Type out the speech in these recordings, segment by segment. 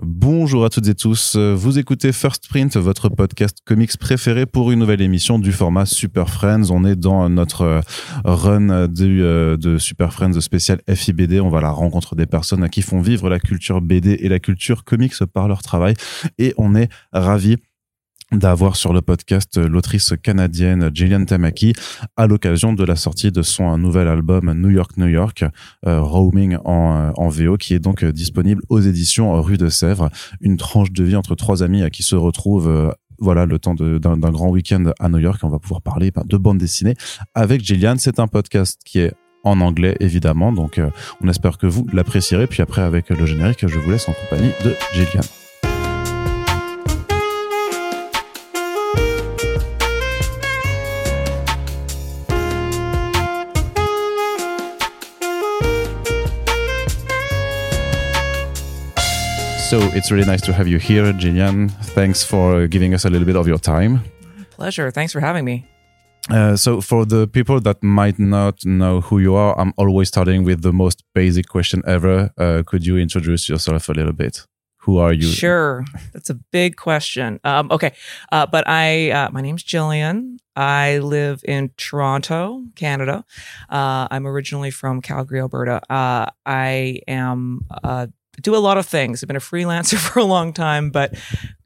Bonjour à toutes et tous, vous écoutez First Print, votre podcast comics préféré pour une nouvelle émission du format Super Friends. On est dans notre run de, de Super Friends spécial FIBD. On va la rencontre des personnes qui font vivre la culture BD et la culture comics par leur travail. Et on est ravis d'avoir sur le podcast l'autrice canadienne Gillian Tamaki à l'occasion de la sortie de son nouvel album New York New York euh, Roaming en, en VO qui est donc disponible aux éditions Rue de Sèvres. Une tranche de vie entre trois amis qui se retrouvent euh, voilà le temps d'un grand week-end à New York. On va pouvoir parler ben, de bande dessinée avec Gillian. C'est un podcast qui est en anglais évidemment. Donc euh, on espère que vous l'apprécierez. Puis après avec le générique je vous laisse en compagnie de Gillian So it's really nice to have you here, Jillian. Thanks for giving us a little bit of your time. Pleasure. Thanks for having me. Uh, so, for the people that might not know who you are, I'm always starting with the most basic question ever. Uh, could you introduce yourself a little bit? Who are you? Sure, that's a big question. Um, okay, uh, but I, uh, my name's Jillian. I live in Toronto, Canada. Uh, I'm originally from Calgary, Alberta. Uh, I am do a lot of things. I've been a freelancer for a long time, but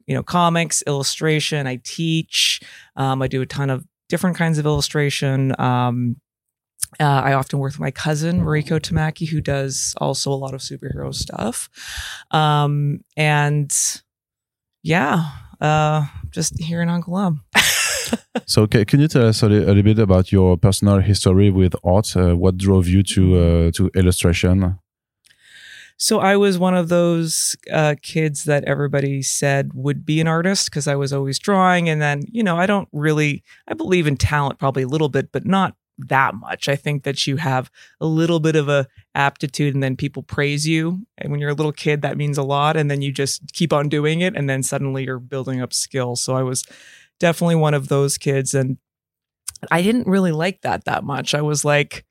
you know, comics, illustration. I teach. Um, I do a ton of different kinds of illustration. Um, uh, I often work with my cousin Mariko Tamaki, who does also a lot of superhero stuff. Um, and yeah, uh, just here in Angoulême. so, okay, can you tell us a, li- a, little bit about your personal history with art? Uh, what drove you to uh, to illustration? So I was one of those uh, kids that everybody said would be an artist because I was always drawing. And then, you know, I don't really, I believe in talent probably a little bit, but not that much. I think that you have a little bit of a aptitude and then people praise you. And when you're a little kid, that means a lot. And then you just keep on doing it. And then suddenly you're building up skill. So I was definitely one of those kids. And I didn't really like that that much. I was like,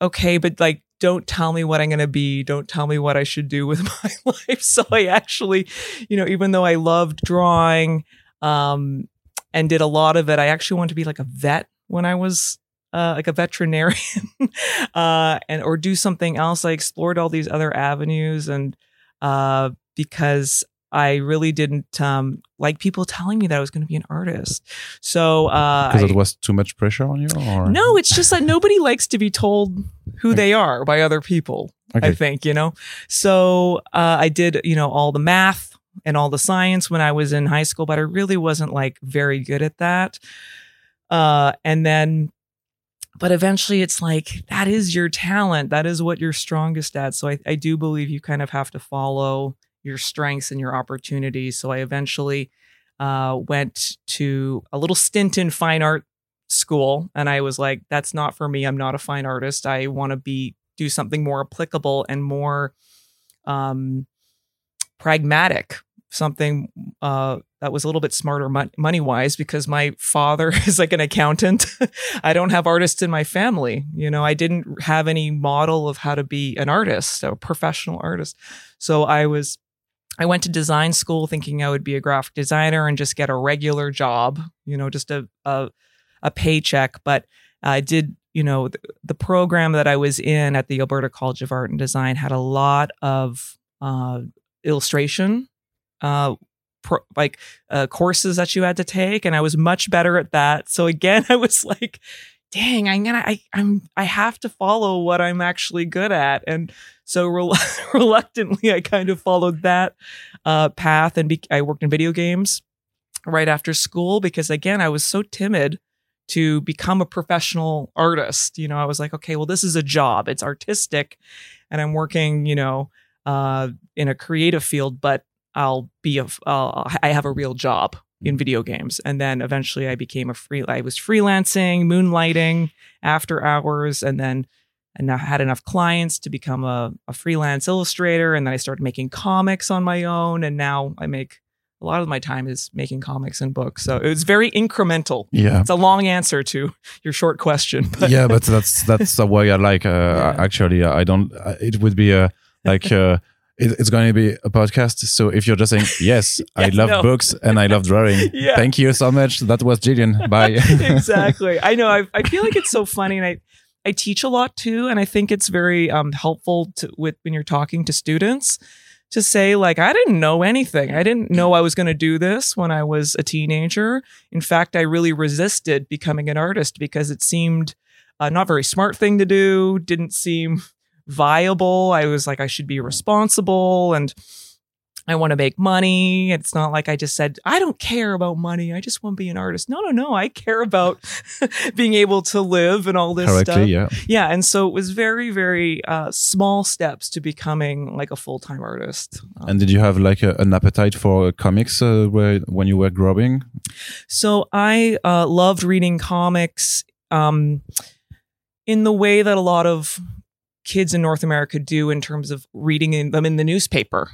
okay, but like don't tell me what I'm going to be. Don't tell me what I should do with my life. So I actually, you know, even though I loved drawing um, and did a lot of it, I actually wanted to be like a vet when I was uh, like a veterinarian uh, and or do something else. I explored all these other avenues and uh, because I really didn't um, like people telling me that I was going to be an artist. So because uh, it was too much pressure on you, or no, it's just that nobody likes to be told who they are by other people. Okay. I think you know. So uh, I did you know all the math and all the science when I was in high school, but I really wasn't like very good at that. Uh, and then but eventually it's like that is your talent that is what you're strongest at so I, I, do believe you kind of have to follow your strengths and your opportunities. So I eventually uh, went to a little stint in fine art school, and I was like, "That's not for me. I'm not a fine artist. I want to be do something more applicable and more um, pragmatic." Something uh, that was a little bit smarter money wise because my father is like an accountant. I don't have artists in my family. You know, I didn't have any model of how to be an artist, a professional artist. So I was I went to design school thinking I would be a graphic designer and just get a regular job, you know, just a a, a paycheck. But I did, you know, the, the, program that I was in at the Alberta College of Art and Design had a lot of uh, illustration, uh, pro, like uh, courses that you had to take, and I was much better at that. So again, I was like, dang, I'm gonna, I, I'm, I have to follow what I'm actually good at. And so rel- reluctantly, I kind of followed that uh, path and be- I worked in video games right after school because again, I was so timid to become a professional artist. You know, I was like, okay, well, this is a job. It's artistic and I'm working, you know, uh, in a creative field, but I'll be a, uh, I have a real job in video games. And then eventually I became a free, I was freelancing, moonlighting after hours, and then and I had enough clients to become a, a freelance illustrator. And then I started making comics on my own. And now I make a lot of my time is making comics and books. So it was very incremental. Yeah. It's a long answer to your short question. But yeah, but that's that's the way I like. Uh, yeah. Actually, I don't. It would be a like. Uh, it, it's going to be a podcast. So if you're just saying, yes, I love no. books and I love drawing, Yeah. thank you so much. That was Jillian. Bye. exactly. I know. I, I feel like it's so funny, and I I teach a lot too, and I think it's very um, helpful to with when you're talking to students to say like I didn't know anything. I didn't know I was going to do this when I was a teenager. In fact, I really resisted becoming an artist because it seemed uh, not very smart thing to do. Didn't seem viable. I was like I should be responsible and. I want to make money. It's not like I just said, I don't care about money. I just want to be an artist. No, no, no. I care about being able to live and all this Correctly, stuff. yeah. Yeah. And so it was very, very uh, small steps to becoming like a full time artist. Um, And did you have like a, an appetite for comics uh, where, when you were growing? so I uh, loved reading comics um, in the way that a lot of kids in North America do in terms of reading in, them in the newspaper.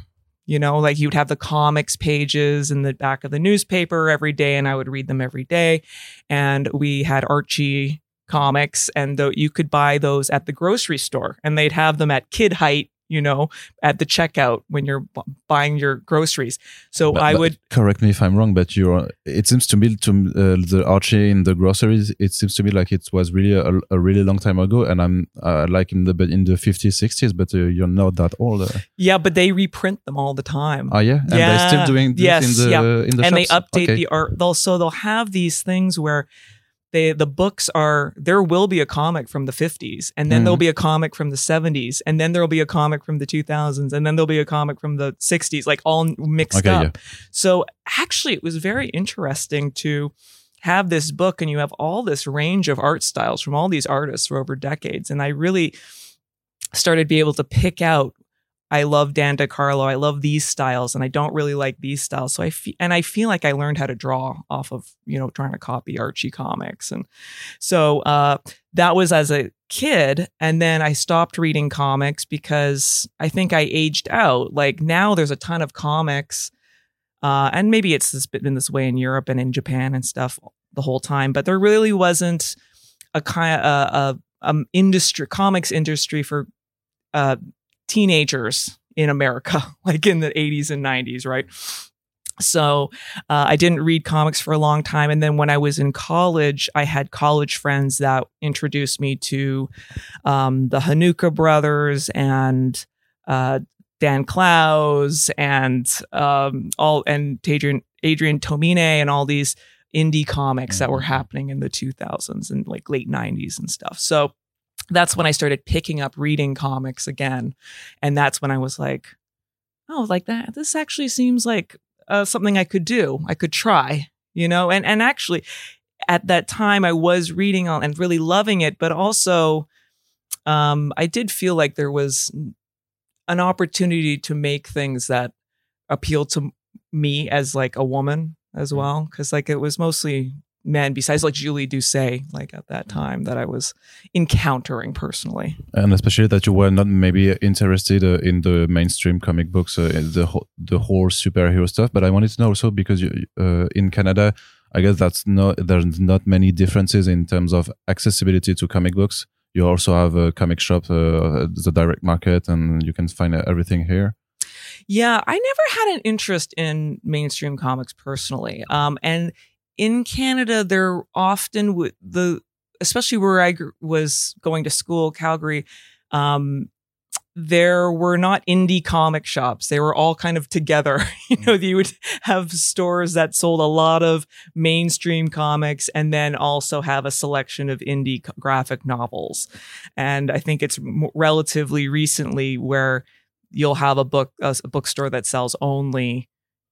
You know, like you'd have the comics pages in the back of the newspaper every day, and I would read them every day. And we had Archie comics, and you could buy those at the grocery store, and they'd have them at kid height. You know, at the checkout when you're buying your groceries. So But- I but would correct me if I'm wrong, but you're. It seems to me to uh, the Archie in the groceries. It seems to me like it was really a, a really long time ago, and I'm uh, like in the in the 50s, 60s. But uh, you're not that old. Uh, Yeah, but they reprint them all the time. oh yeah, and they're still doing this Yes, in the yeah. in the and they update Okay. the art. They'll so they'll have these things where they the books are there will be a comic from the 50s and then Mhm. there'll be a comic from the 70s and then there'll be a comic from the 2000s and then there'll be a comic from the 60s like all mixed Okay, up. yeah. So actually it was very interesting to have this book and you have all this range of art styles from all these artists for over decades and I really started to be able to pick out I love Dan DeCarlo. I love these styles, and I don't really like these styles. So I fe- and I feel like I learned how to draw off of you know trying to copy Archie comics, and so uh, that was as a kid. And then I stopped reading comics because I think I aged out. Like now, there's a ton of comics, uh, and maybe it's this, been this way in Europe and in Japan and stuff the whole time. But there really wasn't a kind of a, a um, industry comics industry for uh, teenagers in America, like in the 80s and 90s, right? So uh, I didn't read comics for a long time. And then when I was in college, I had college friends that introduced me to um, the Hanukkah brothers and uh, Dan Clowes and um, all and Adrian Adrian Tomine and all these indie comics that were happening in the 2000s and like late 90s and stuff. So that's when I started picking up reading comics again. And that's when I was like, oh, like that. This actually seems like uh, something I could do. I could try, you know? And, and actually, at that time, I was reading and really loving it, but also um, I did feel like there was an opportunity to make things that appeal to me as like a woman as well. Cause like it was mostly men besides like Julie Doucet, like at that time that I was encountering personally. and especially that you were not maybe interested uh, in the mainstream comic books, uh, the whole, the whole superhero stuff. But I wanted to know also because you, uh, in Canada, I guess that's not there's not many differences in terms of accessibility to comic books. You also have a comic shop, uh, the direct market, and you can find uh, everything here. Yeah, I never had an interest in mainstream comics personally. Um, and in Canada, there often the, especially where I gr- was going to school, Calgary, um, there were not indie comic shops. They were all kind of together. you know, you would have stores that sold a lot of mainstream comics and then also have a selection of indie graphic novels. And I think it's m- relatively recently where you'll have a book a bookstore that sells only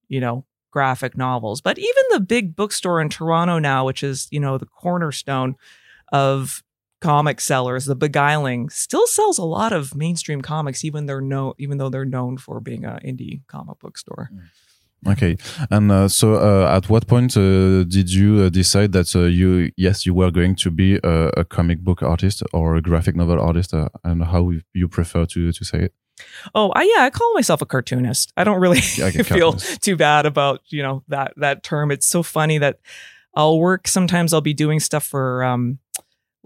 you know graphic novels. But even the big bookstore in toronto now which is you know the cornerstone of comic sellers the beguiling still sells a lot of mainstream comics even they're no even though they're known for being an indie comic book store. Okay, and uh, so uh, at what point uh, did you uh, decide that uh, you yes you were going to be a, a comic book artist or a graphic novel artist, uh, and how you prefer to to say it? Oh I, yeah i call myself a cartoonist i don't really Yeah, okay, feel cartoonist. too bad about you know that that term it's so funny that i'll work sometimes i'll be doing stuff for um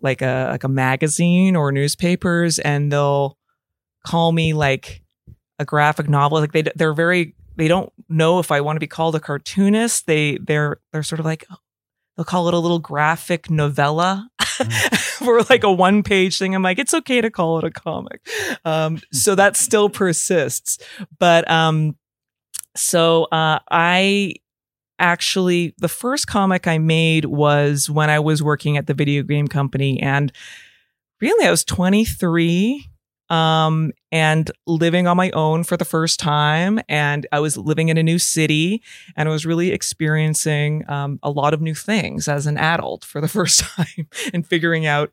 like a like a magazine or newspapers and they'll call me like a graphic novel. Like they they're very they don't know if I want to be called a cartoonist. They they're they're sort of like they'll call it a little graphic novella mm. for like a one page thing. I'm like, it's okay to call it a comic. Um, so that still persists. But um, so uh, I actually the first comic I made was when I was working at the video game company and really I was 23 um, and living on my own for the first time. And I was living in a new city and I was really experiencing um, a lot of new things as an adult for the first time and figuring out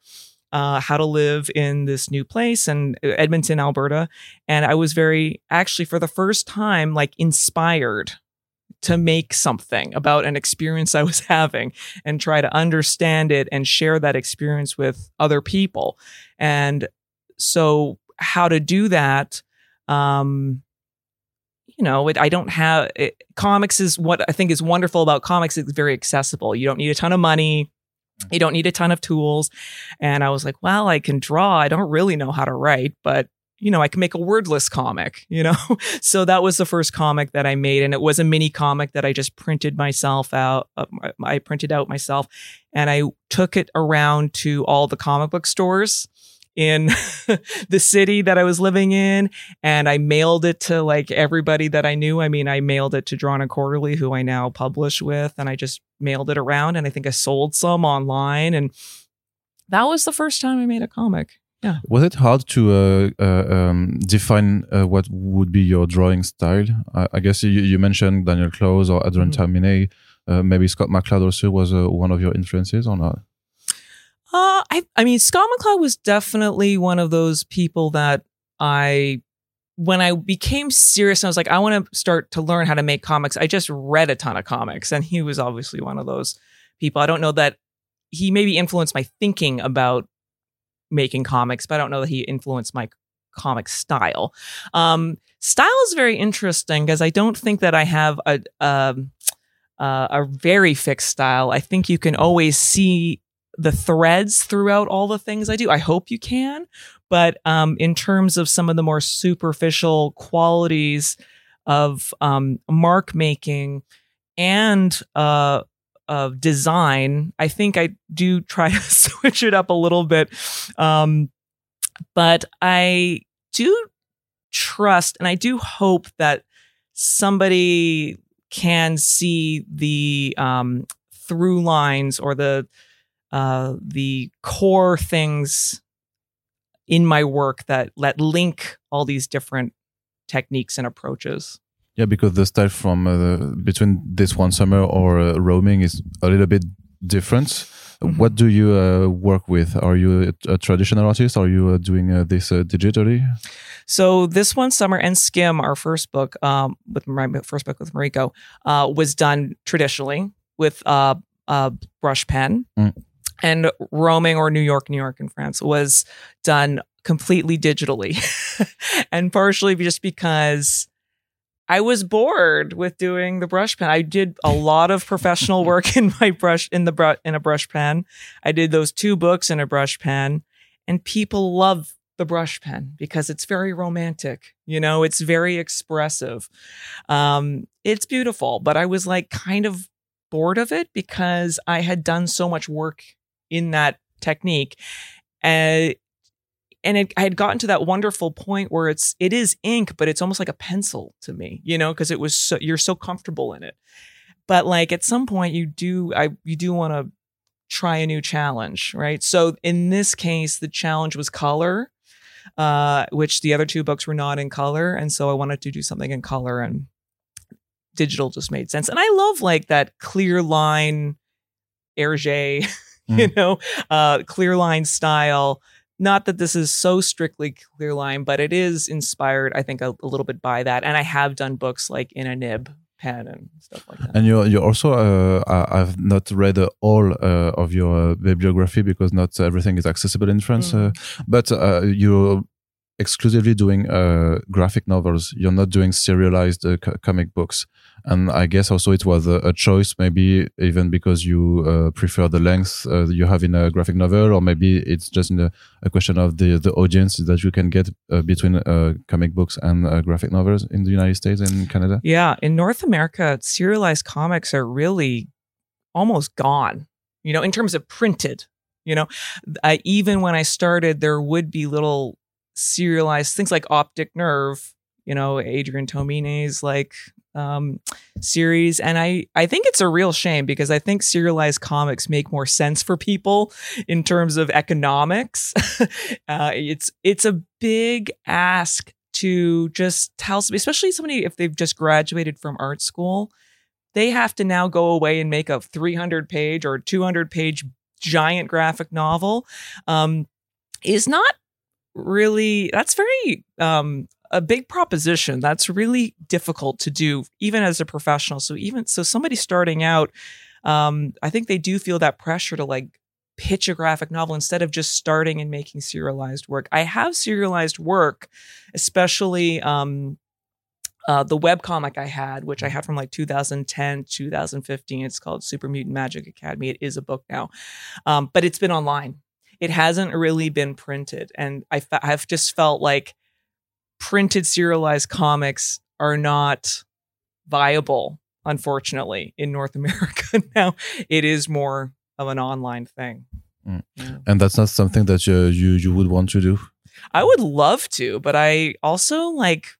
uh, how to live in this new place and uh, Edmonton, Alberta. And I was very, actually, for the first time, like inspired to make something about an experience I was having and try to understand it and share that experience with other people. And so how to do that um you know it, i don't have it, comics is what i think is wonderful about comics it's very accessible. You don't need a ton of money. Mm. you don't need a ton of tools. And i was like well i can draw. I don't really know how to write but you know i can make a wordless comic you know? So that was the first comic that i made and it was a mini comic that i just printed myself out uh, i printed out myself and i took it around to all the comic book stores in the city that I was living in. And I mailed it to like everybody that I knew. I mean, I mailed it to Drawn and Quarterly, who I now publish with, and I just mailed it around. And I think I sold some online. And that was the first time I made a comic. Yeah. Was it hard to uh, uh, um, define uh, what would be your drawing style? I, I guess you, you, mentioned Daniel Clowes or Adrian mm-hmm. Tomine. Uh, maybe Scott McCloud also was uh, one of your influences or not? Uh, I, I mean, Scott McCloud was definitely one of those people that I, when I became serious, I was like, I want to start to learn how to make comics. I just read a ton of comics, and he was obviously one of those people. I don't know that he maybe influenced my thinking about making comics, but I don't know that he influenced my comic style. Um, style is very interesting because I don't think that I have a, a, um, uh, a very fixed style. I think you can always see the threads throughout all the things I do. I hope you can. But um, in terms of some of the more superficial qualities of um, mark making and uh, of design, I think I do try to switch it up a little bit. Um, but I do trust and I do hope that somebody can see the um, through lines or the uh, the core things in my work that let link all these different techniques and approaches. Yeah, because the style from uh, between this one summer or uh, roaming is a little bit different. Mm -hmm. What do you uh, work with? Are you a, a traditional artist? Are you uh, doing uh, this uh, digitally? So this one summer and Skim, our first book, um, with my first book with Mariko, was done traditionally with a brush pen. Mm and roaming or New York, New York, and France was done completely digitally, and partially just because I was bored with doing the brush pen. I did a lot of professional work in my brush in the brush in a brush pen. I did those two books in a brush pen, and people love the brush pen because it's very romantic. You know, it's very expressive. Um, it's beautiful, but I was like kind of bored of it because I had done so much work in that technique. Uh, and it, I had gotten to that wonderful point where it's it is ink, but it's almost like a pencil to me, you know, because it was so you're so comfortable in it. But like at some point, you do I you do want to try a new challenge, right? So in this case, the challenge was color, uh, which the other two books were not in color, and so I wanted to do something in color, and digital just made sense. And I love like that clear line, Hergé. mm. you know, uh, clear line style. Not that this is so strictly clear line, but it is inspired, I think, a, a little bit by that. And I have done books like in a nib pen and stuff like that. And you you also uh, I've not read uh, all uh, of your bibliography because not everything is accessible in France. Mm. but you exclusively doing uh, graphic novels. You're not doing serialized uh, comic books. And I guess also it was a, a choice, maybe even because you uh, prefer the length uh, you have in a graphic novel, or maybe it's just a, a, question of the, the audience that you can get uh, between uh, comic books and graphic novels in the United States and Canada. Yeah. In North America, serialized comics are really almost gone, you know, in terms of printed. You know, I, even when I started, there would be little serialized things like Optic Nerve, you know, Adrian Tomine's like um, series, and I I think it's a real shame because I think serialized comics make more sense for people in terms of economics. uh, it's it's a big ask to just tell especially somebody if they've just graduated from art school, they have to now go away and make a 300 page or 200 page giant graphic novel. Um, is not really that's very um a big proposition. That's really difficult to do even as a professional. So even so somebody starting out um i think they do feel that pressure to like pitch a graphic novel instead of just starting and making serialized work. I have serialized work especially um uh, the web comic I had, which I had from like 2010, 2015, it's called Super Mutant Magic Academy. It is a book now, um, but it's been online it hasn't really been printed. And I have just felt like printed serialized comics are not viable, unfortunately, in North America now. It is more of an online thing. Mm. Yeah. And that's not something that you, you you would want to do. I would love to, but I also like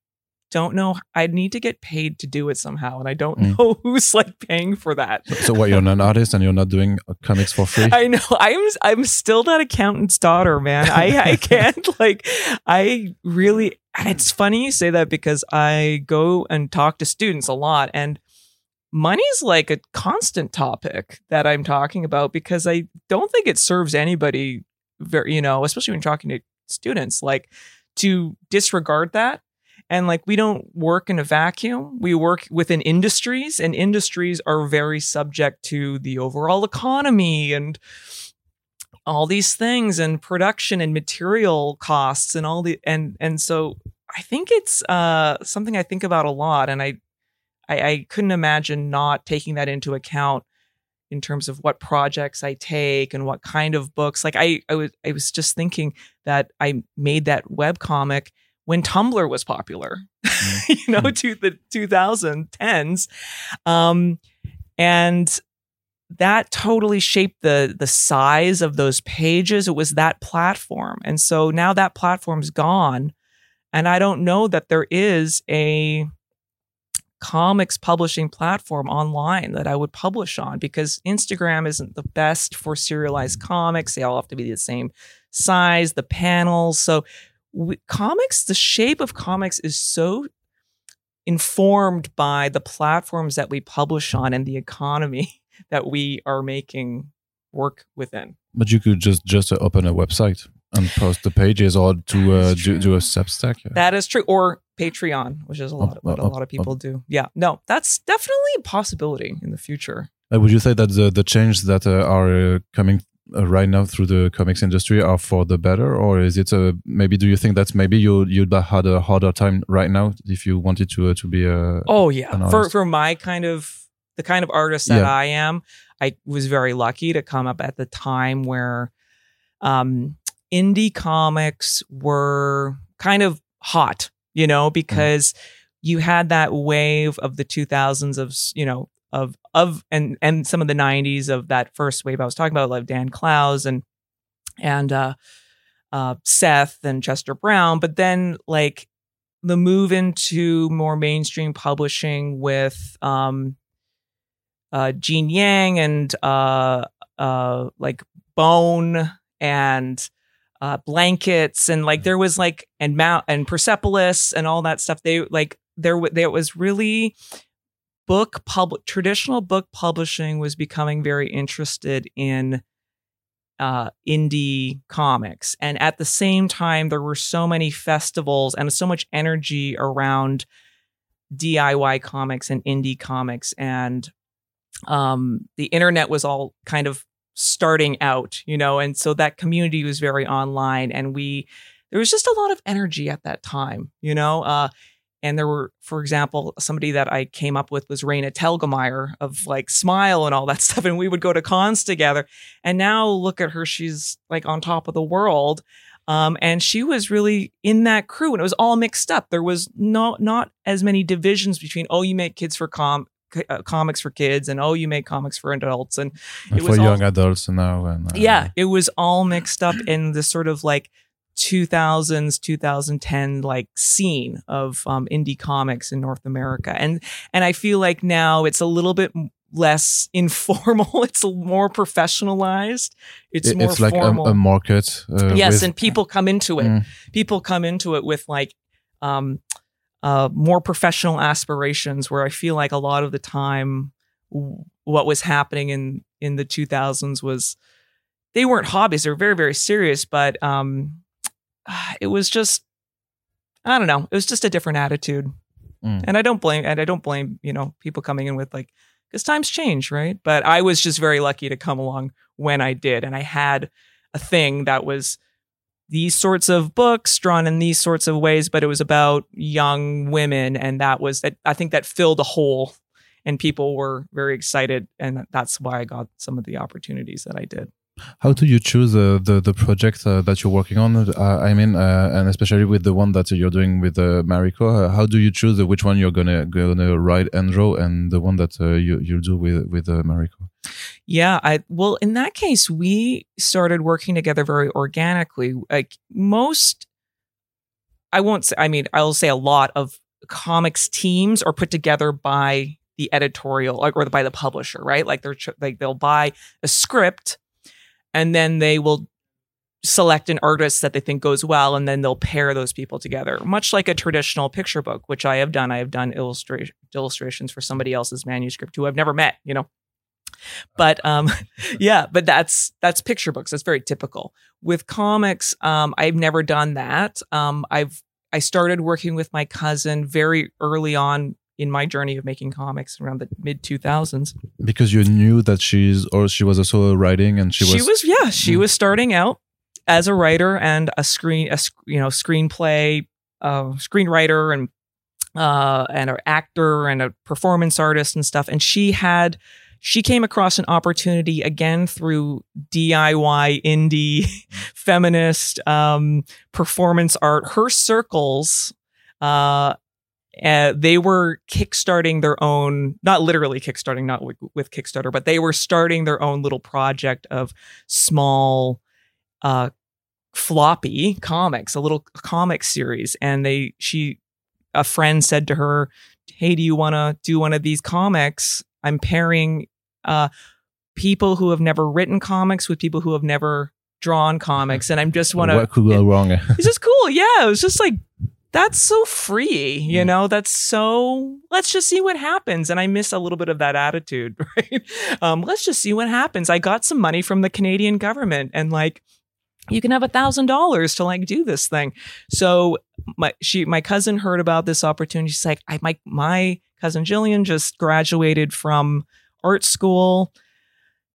don't know. I need to get paid to do it somehow, and I don't mm. know who's like paying for that. So, so, what? You're an artist, and you're not doing uh, comics for free? I know. I'm. I'm still that accountant's daughter, man. I. I can't like. I really. And it's funny you say that because I go and talk to students a lot, and money's like a constant topic that I'm talking about because I don't think it serves anybody. Very, you know, especially when talking to students, like to disregard that and like we don't work in a vacuum. We work within industries, and industries are very subject to the overall economy and all these things and production and material costs and all the and and so I think it's uh, something I think about a lot, and I, I, I couldn't imagine not taking that into account in terms of what projects I take and what kind of books. Like I, I was I was just thinking that I made that web comic when Tumblr was popular, mm-hmm. you know, to the 2010s. Um, and that totally shaped the the size of those pages. It was that platform. And so now that platform's gone. And I don't know that there is a comics publishing platform online that I would publish on because Instagram isn't the best for serialized comics. They all have to be the same size, the panels. So we, comics, the shape of comics is so informed by the platforms that we publish on and the economy that we are making work within. But you could just just open a website and post the pages or to uh, do, do a Substack. That is true. Or Patreon, which is a lot of what a lot of people do. Yeah, no, that's definitely a possibility in the future. Uh, would you say that the the change that uh, are uh, coming right now through the comics industry are for the better or is it a, maybe do you think that maybe you you'd had a harder time right now if you wanted to uh, to be a oh yeah for for my kind of the kind of artist that yeah. I am I was very lucky to come up at the time where um indie comics were kind of hot you know mm. because mm. you had that wave of the 2000s of you know of of and and some of the 90s of that first wave I was talking about like Dan Clowes and and uh uh Seth and Chester Brown. But then like the move into more mainstream publishing with um uh Gene Yang and uh uh like Bone and uh blankets and like there was like and Mount and Persepolis and all that stuff. They like there there was really book pub traditional book publishing was becoming very interested in uh, indie comics. And at the same time, there were so many festivals and so much energy around DIY comics and indie comics. And um, the internet was all kind of starting out, you know, and so that community was very online. And we there was just a lot of energy at that time, you know. Uh, and there were, for example, somebody that I came up with was Raina Telgemeier of like Smile and all that stuff. And we would go to cons together. And now look at her. She's like on top of the world. Um, and she was really in that crew and it was all mixed up. There was not, not as many divisions between, oh, you make kids for com, uh, comics for kids and oh you make comics for adults and it for was young all, adults now and uh, yeah it was all mixed up in this sort of like 2000s 2010 like scene of um, indie comics in north america. And and i feel like now it's a little bit less informal it's more professionalized it's more it's like a, a, market uh, yes with, and people come into it. Mm. people come into it with like um uh more professional aspirations where i feel like a lot of the time w- what was happening in in the 2000s was they weren't hobbies they were very very serious but um it was just I don't know. It was just a different attitude. Mm. And I don't blame and I don't blame, you know, people coming in with like because times change, right? But I was just very lucky to come along when I did. And I had a thing that was these sorts of books drawn in these sorts of ways, but it was about young women. And that was that I think that filled a hole and people were very excited. And that's why I got some of the opportunities that I did. How do you choose uh, the the project uh, that you're working on? Uh, I mean, uh, and especially with the one that you're doing with uh, Mariko, uh, how do you choose which one you're gonna gonna write and draw, and the one that you you do with with Mariko? Yeah, I well, in that case, we started working together very organically. Like most, I won't say. I mean, I'll say a lot of comics teams are put together by the editorial or by the publisher, right? Like they're like they'll buy a script and then they will select an artist that they think goes well and then they'll pair those people together much like a traditional picture book which i have done. I have done illustra- illustrations for somebody else's manuscript who i've never met you know? But um yeah but that's that's picture books. That's very typical. With comics um i've never done that. Um i've i started working with my cousin very early on in my journey of making comics around the mid 2000s because you knew that she's or she was also writing and she was she was yeah she mm. was starting out as a writer and a screen a you know screenplay uh, screenwriter and uh, and an actor and a performance artist and stuff and she had she came across an opportunity again through DIY indie feminist um, performance art. Her circles uh, uh, they were kickstarting their own, not literally kickstarting, not with, with, Kickstarter, but they were starting their own little project of small, uh, floppy comics, a little comic series. And they, she, a friend said to her, Hey, do you want to do one of these comics? I'm pairing, uh, people who have never written comics with people who have never drawn comics. And I'm just want to, what could go wrong? it's just cool. Yeah. It was just like that's so free, you mm. know, that's so, let's just see what happens. And I miss a little bit of that attitude, right? Um, let's just see what happens. I got some money from the Canadian government and like, you can have a thousand dollars to like do this thing. So my she my cousin heard about this opportunity. She's like, I my my cousin Jillian just graduated from art school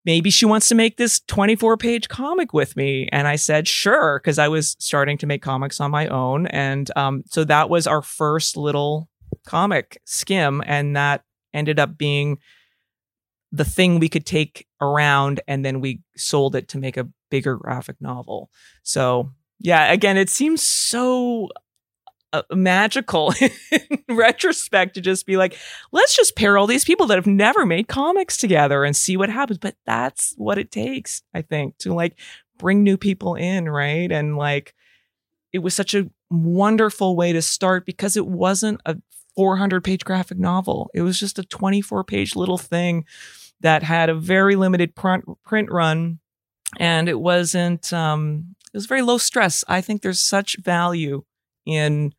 maybe she wants to make this 24 page comic with me. And I said, sure, because I was starting to make comics on my own. And um, so that was our first little comic skim. And that ended up being the thing we could take around. And then we sold it to make a bigger graphic novel. So, yeah, again, it seems so magical in retrospect to just be like, let's just pair all these people that have never made comics together and see what happens. But that's what it takes, I think, to like bring new people in, right? And like, it was such a wonderful way to start because it wasn't a 400 page graphic novel. It was just a 24 page little thing that had a very limited print, print run. And it wasn't, um, it was very low stress. I think there's such value in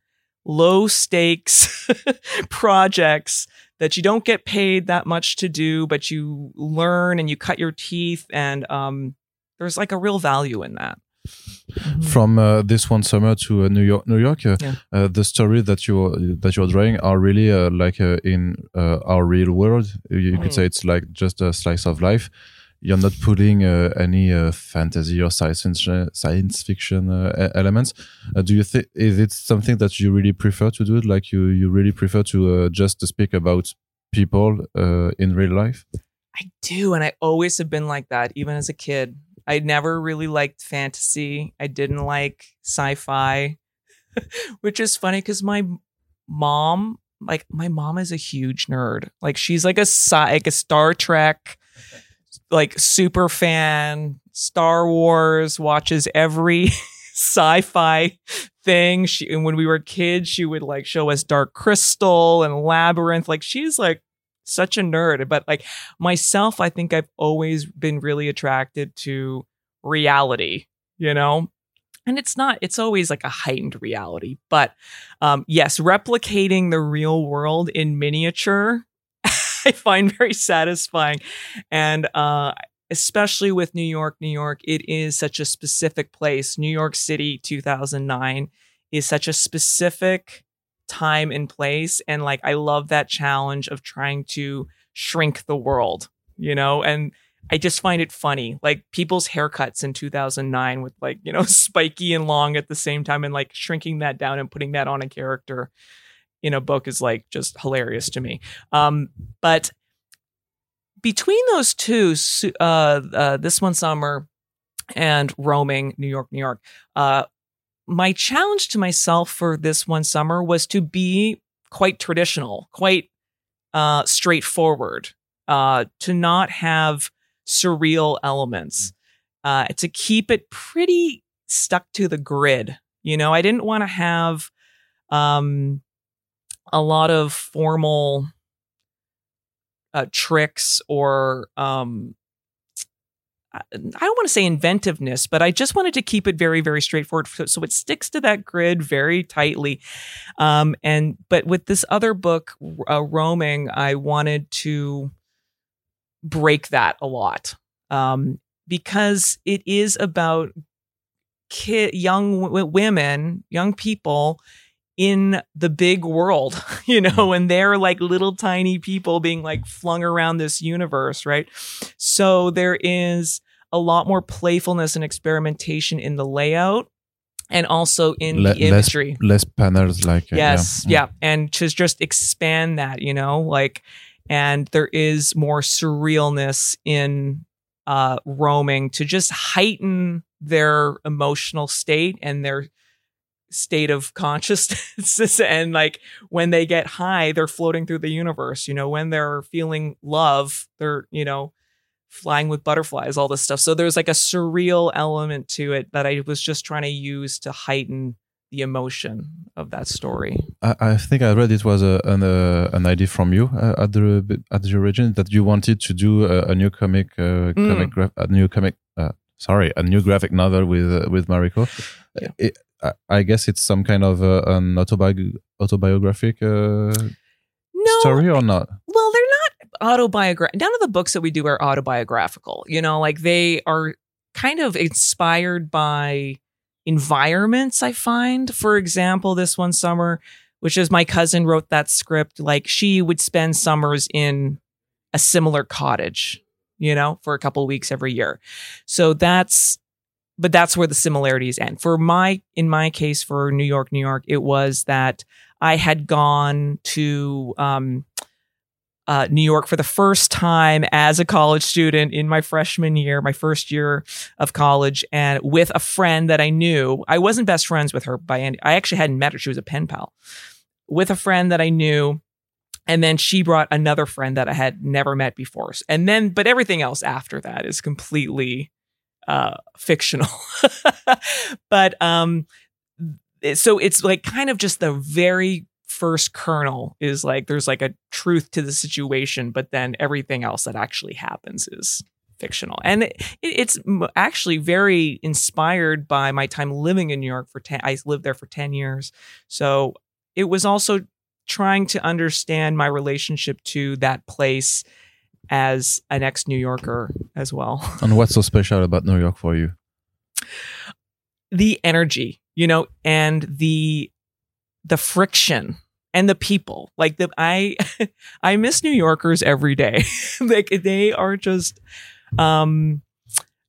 low stakes projects that you don't get paid that much to do, but you learn and you cut your teeth, and um, there's like a real value in that. Mm-hmm. From uh, this one summer to uh, New York, New York, uh, yeah. Uh, the story that you that you're drawing are really uh, like uh, in our real world. You, you mm. could say it's like just a slice of life you're not putting uh, any uh, fantasy or science science fiction uh, elements. Do you think is it something that you really prefer to do? Like you you really prefer to just to speak about people in real life? I do, and I always have been like that, even as a kid. I never really liked fantasy. I didn't like sci-fi, which is funny because my mom, like my mom, is a huge nerd. Like she's like a like a Star Trek like super fan, Star Wars, watches every sci-fi thing. She and when we were kids, she would like show us Dark Crystal and Labyrinth. Like she's like such a nerd. But like myself, I think I've always been really attracted to reality, you know? And it's not, it's always like a heightened reality. But um, yes, replicating the real world in miniature I find very satisfying. And uh, especially with New York, New York, it is such a specific place. New York City 2009 is such a specific time and place. And like, I love that challenge of trying to shrink the world, you know? And I just find it funny. Like people's haircuts in 2009 with like, you know, spiky and long at the same time and like shrinking that down and putting that on a character in a book is like just hilarious to me. Um, but between those two, uh, uh, this one summer and roaming New York, New York, uh, my challenge to myself for this one summer was to be quite traditional, quite uh, straightforward, uh, to not have surreal elements, uh, to keep it pretty stuck to the grid. You know, I didn't want to have um, a lot of formal uh, tricks or um, I don't want to say inventiveness, but I just wanted to keep it very, very straightforward, so it sticks to that grid very tightly. Um, and but with this other book, uh, roaming, I wanted to break that a lot um, because it is about kid, young w- women, young people in the big world, you know, mm. and they're like little tiny people being like flung around this universe, right? So there is a lot more playfulness and experimentation in the layout and also in Le- the imagery. Less, less panels, like uh, yes, yeah. yeah, and to just expand that, you know, like, and there is more surrealness in uh, roaming to just heighten their emotional state and their state of consciousness and like when they get high they're floating through the universe you know when they're feeling love they're you know flying with butterflies all this stuff so there's like a surreal element to it that i was just trying to use to heighten the emotion of that story i, I think i read it was a, an, uh, an idea from you uh, at the at the origin that you wanted to do a, a new comic uh, mm. comic gra- a new comic uh, sorry a new graphic novel with uh, with mariko yeah. It, I guess it's some kind of uh, an autobi- autobiographic uh, no, story or not? Well, they're not autobiographical. None of the books that we do are autobiographical. You know, like they are kind of inspired by environments, I find. For example, this one summer, which is my cousin wrote that script, like she would spend summers in a similar cottage, you know, for a couple weeks every year. So that's but that's where the similarities end. For my, in my case, for New York, New York, it was that I had gone to um, uh, New York for the first time as a college student in my freshman year, my first year of college, and with a friend that I knew. I wasn't best friends with her by any. I actually hadn't met her; she was a pen pal. With a friend that I knew, and then she brought another friend that I had never met before. And then, but everything else after that is completely uh, fictional. but um, so it's like kind of just the very first kernel is like there's like a truth to the situation, but then everything else that actually happens is fictional. And it, it's actually very inspired by my time living in New York for 10 I lived there for 10 years. So it was also trying to understand my relationship to that place as an ex New Yorker as well. And what's so special about New York for you? The energy, you know, and the the friction and the people. Like the I I miss New Yorkers every day. like they are just Um,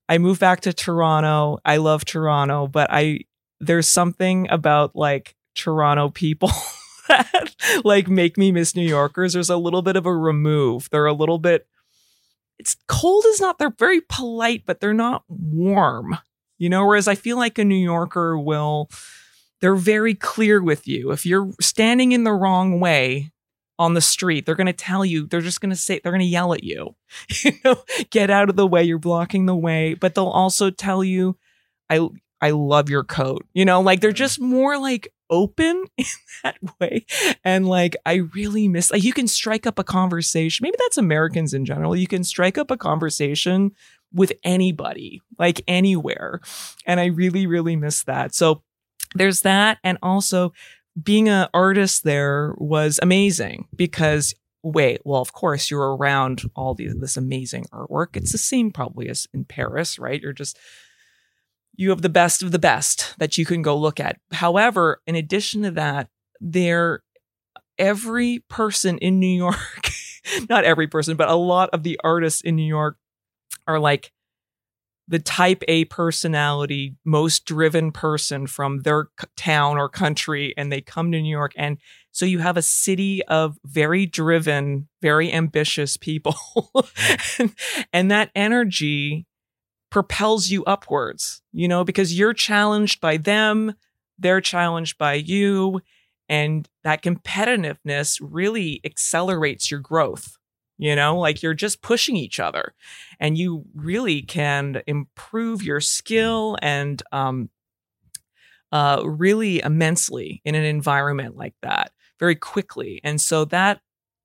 I moved back to Toronto. I love Toronto, but I there's something about like Toronto people that like make me miss New Yorkers. There's a little bit of a remove. They're a little bit it's cold is not they're very polite, but they're not warm. You know, whereas I feel like a New Yorker will they're very clear with you. If you're standing in the wrong way, on the street. They're going to tell you, they're just going to say, they're going to yell at you, you know, get out of the way. You're blocking the way. But they'll also tell you, I, I love your coat. You know, like they're just more like open in that way. And like, I really miss, like, you can strike up a conversation. Maybe that's Americans in general. You can strike up a conversation with anybody, like anywhere. And I really, really miss that. So there's that. And also, being an artist there was amazing because wait, well, of course you're around all these this amazing artwork. It's the same probably as in Paris, right? You're just you have the best of the best that you can go look at. However, in addition to that, there every person in New York, not every person, but a lot of the artists in New York are like the type A personality, most driven person from their town or country, and they come to New York. And so you have a city of very driven, very ambitious people. and, and that energy propels you upwards, you know, because you're challenged by them, they're challenged by you. And that competitiveness really accelerates your growth. You know, like you're just pushing each other and you really can improve your skill and um, uh, really immensely in an environment like that very quickly. And so that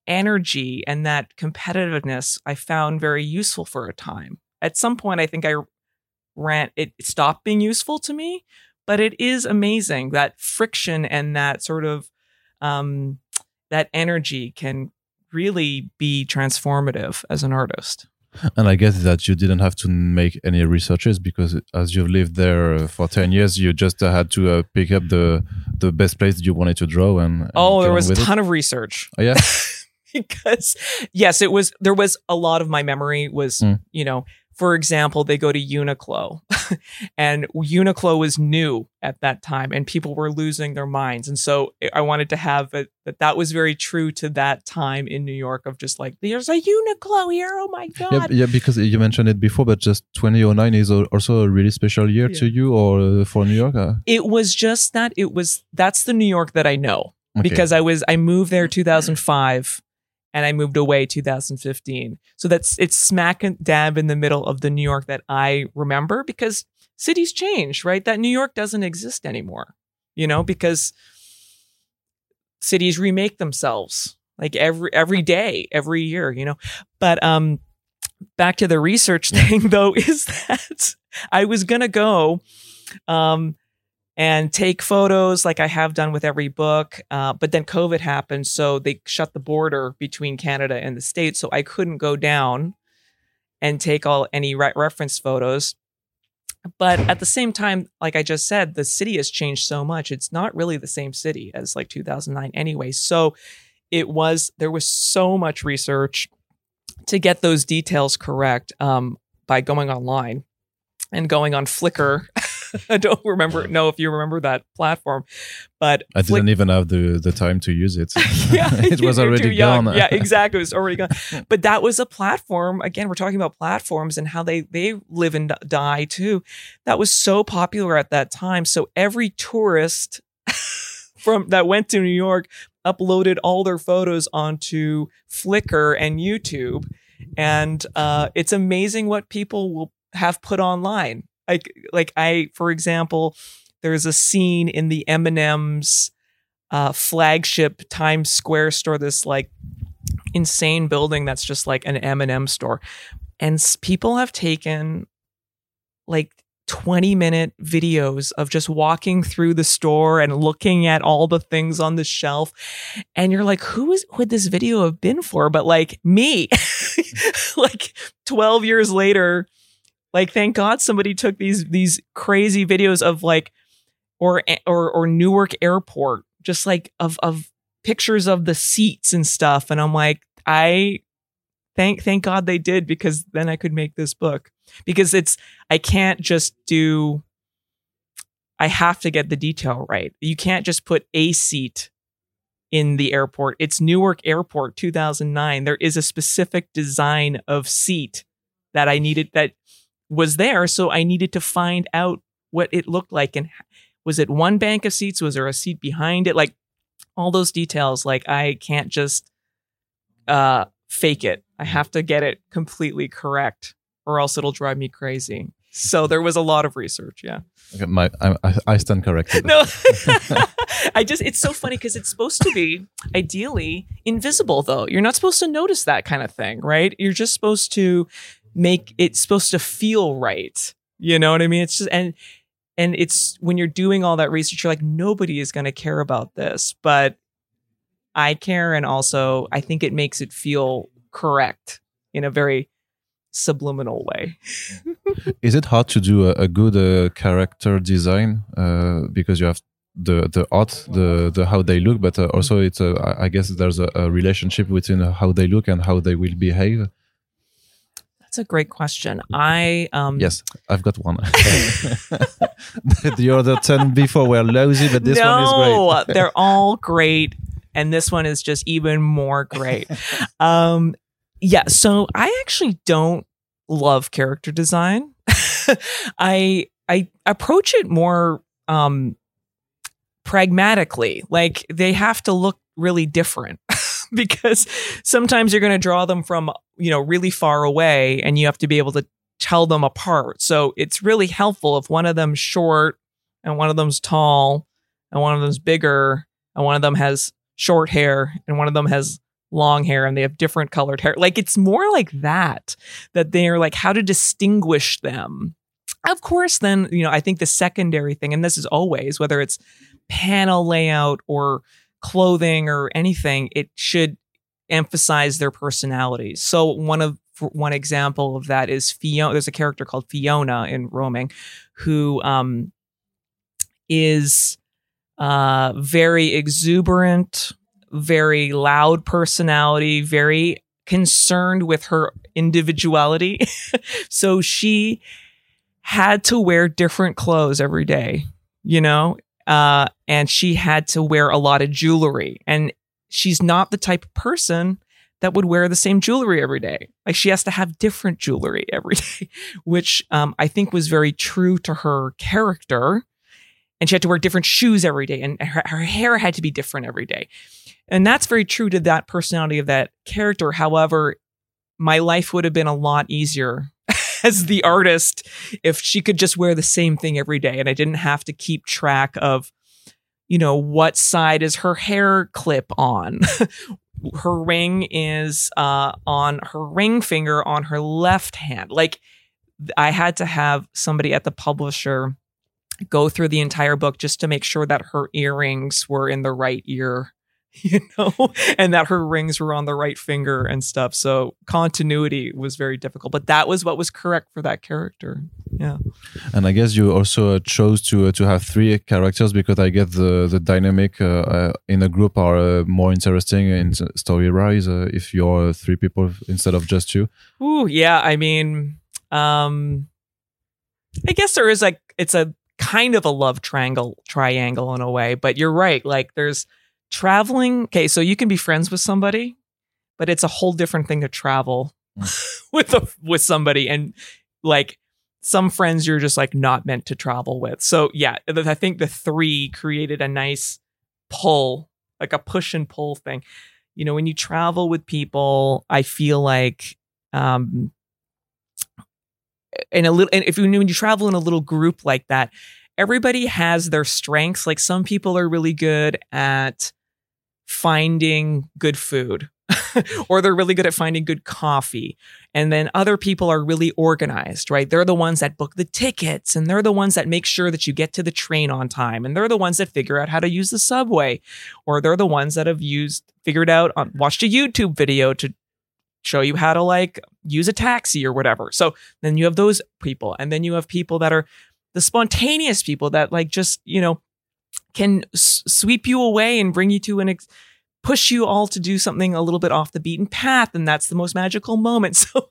energy and that competitiveness I found very useful for a time. At some point, I think I ran, it stopped being useful to me, but it is amazing that friction and that sort of um, that energy can really be transformative as an artist. And I guess that you didn't have to make any researches because as you've lived there for 10 years, you just uh, had to uh, pick up the the best place that you wanted to draw. And, and oh, there was a ton it. of research. Oh, yeah. because yes, it was, there was a lot of my memory was, mm. you know, for example, they go to Uniqlo and Uniqlo was new at that time and people were losing their minds. And so I wanted to have it that that was very true to that time in New York of just like, there's a Uniqlo here. Oh my God. Yeah, yeah because you mentioned it before, but just 2009 is also a really special year yeah. to you or uh, for New York? Uh? It was just that it was, that's the New York that I know. Okay. Because I was, I moved there 2005 and I moved away 2015. So that's it's smack dab in the middle of the New York that I remember because cities change, right? That New York doesn't exist anymore, you know, because cities remake themselves like every every day, every year, you know. But um back to the research thing though is that I was going to go um and take photos like I have done with every book. Uh, but then COVID happened, so they shut the border between Canada and the States, so I couldn't go down and take all any re- reference photos. But at the same time, like I just said, the city has changed so much. It's not really the same city as like 2009 anyway. So it was there was so much research to get those details correct um, by going online and going on Flickr I don't remember know if you remember that platform, but I Flick- didn't even have the the time to use it. yeah, it was already gone. yeah, exactly, it was already gone. But that was a platform. Again, we're talking about platforms and how they they live and die too. That was so popular at that time. So every tourist from that went to New York uploaded all their photos onto Flickr and YouTube. And uh, it's amazing what people will have put online like like I for example, there's a scene in the M&M's uh, flagship Times Square store, this like insane building that's just like an M&M store, and people have taken like 20 minute videos of just walking through the store and looking at all the things on the shelf. And you're like, who is, would this video have been for? But like me, like 12 years later, like, thank God somebody took these these crazy videos of like, or eh, or or Newark Airport, just like of of pictures of the seats and stuff. And I'm like, I thank thank God they did because then I could make this book. Because it's I can't just do I have to get the detail right. You can't just put a seat in the airport. It's Newark Airport 2009. There is a specific design of seat that I needed that was there. So I needed to find out what it looked like. And was it one bank of seats? Was there a seat behind it? Like all those details. Like I can't just uh, fake it. I have to get it completely correct or else it'll drive me crazy. So there was a lot of research. Yeah. Okay, my, I, I stand corrected. No, I just, it's so funny because it's supposed to be ideally invisible though. You're not supposed to notice that kind of thing, right? You're just supposed to make it supposed to feel right. You know what I mean? It's just, and, and it's when you're doing all that research, you're like, nobody is going to care about this, but I care. And also I think it makes it feel correct in a very subliminal way. is it hard to do a, a good uh, character design uh, because you have the the art, the the how they look, but uh, also it's uh, I guess there's a, a, relationship between how they look and how they will behave. That's a great question. I um yes, I've got one. the other ten before were lousy, but this no, one is great. they're all great, and this one is just even more great. um, yeah, so I actually don't love character design. I I approach it more um pragmatically. Like they have to look really different because sometimes you're going to draw them from, you know, really far away and you have to be able to tell them apart. So it's really helpful if one of them's short and one of them's tall and one of them's bigger and one of them has short hair and one of them has long hair and they have different colored hair. Like it's more like that, that they're like how to distinguish them. Of course, then, you know, I think the secondary thing, and this is always whether it's panel layout or clothing or anything, it should emphasize their personalities. So one of one example of that is Fiona. There's a character called Fiona in Roaming, who um, is uh, very exuberant, very loud personality, very concerned with her individuality. so she had to wear different clothes every day, you know, uh, and she had to wear a lot of jewelry. And she's not the type of person that would wear the same jewelry every day. Like she has to have different jewelry every day, which um, I think was very true to her character. And she had to wear different shoes every day, and her, her hair had to be different every day. And that's very true to that personality of that character. However, my life would have been a lot easier as the artist if she could just wear the same thing every day and I didn't have to keep track of, you know, what side is her hair clip on. her ring is uh, on her ring finger on her left hand. Like, I had to have somebody at the publisher go through the entire book just to make sure that her earrings were in the right ear you know, and that her rings were on the right finger and stuff. So continuity was very difficult, but that was what was correct for that character. Yeah. And I guess you also uh, chose to uh, to have three characters because I get the the dynamic uh, uh in a group are uh, more interesting in story rise uh, if you're three people instead of just two. Ooh, yeah. I mean, um, I guess there is like it's a kind of a love triangle triangle in a way, but you're right. Like there's traveling okay so you can be friends with somebody but it's a whole different thing to travel mm. with a, with somebody and like some friends you're just like not meant to travel with. So yeah i think the three created a nice pull like a push and pull thing. You know when you travel with people i feel like um in a little and if you when you travel in a little group like that everybody has their strengths. Like some people are really good at finding good food or they're really good at finding good coffee. And then other people are really organized, right? They're the ones that book the tickets and they're the ones that make sure that you get to the train on time. And they're the ones that figure out how to use the subway or they're the ones that have used, figured out, on, watched a YouTube video to show you how to like use a taxi or whatever. So then you have those people. And then you have people that are the spontaneous people that like just, you know, can s- sweep you away and bring you to an ex- push you all to do something a little bit off the beaten path and that's the most magical moment. So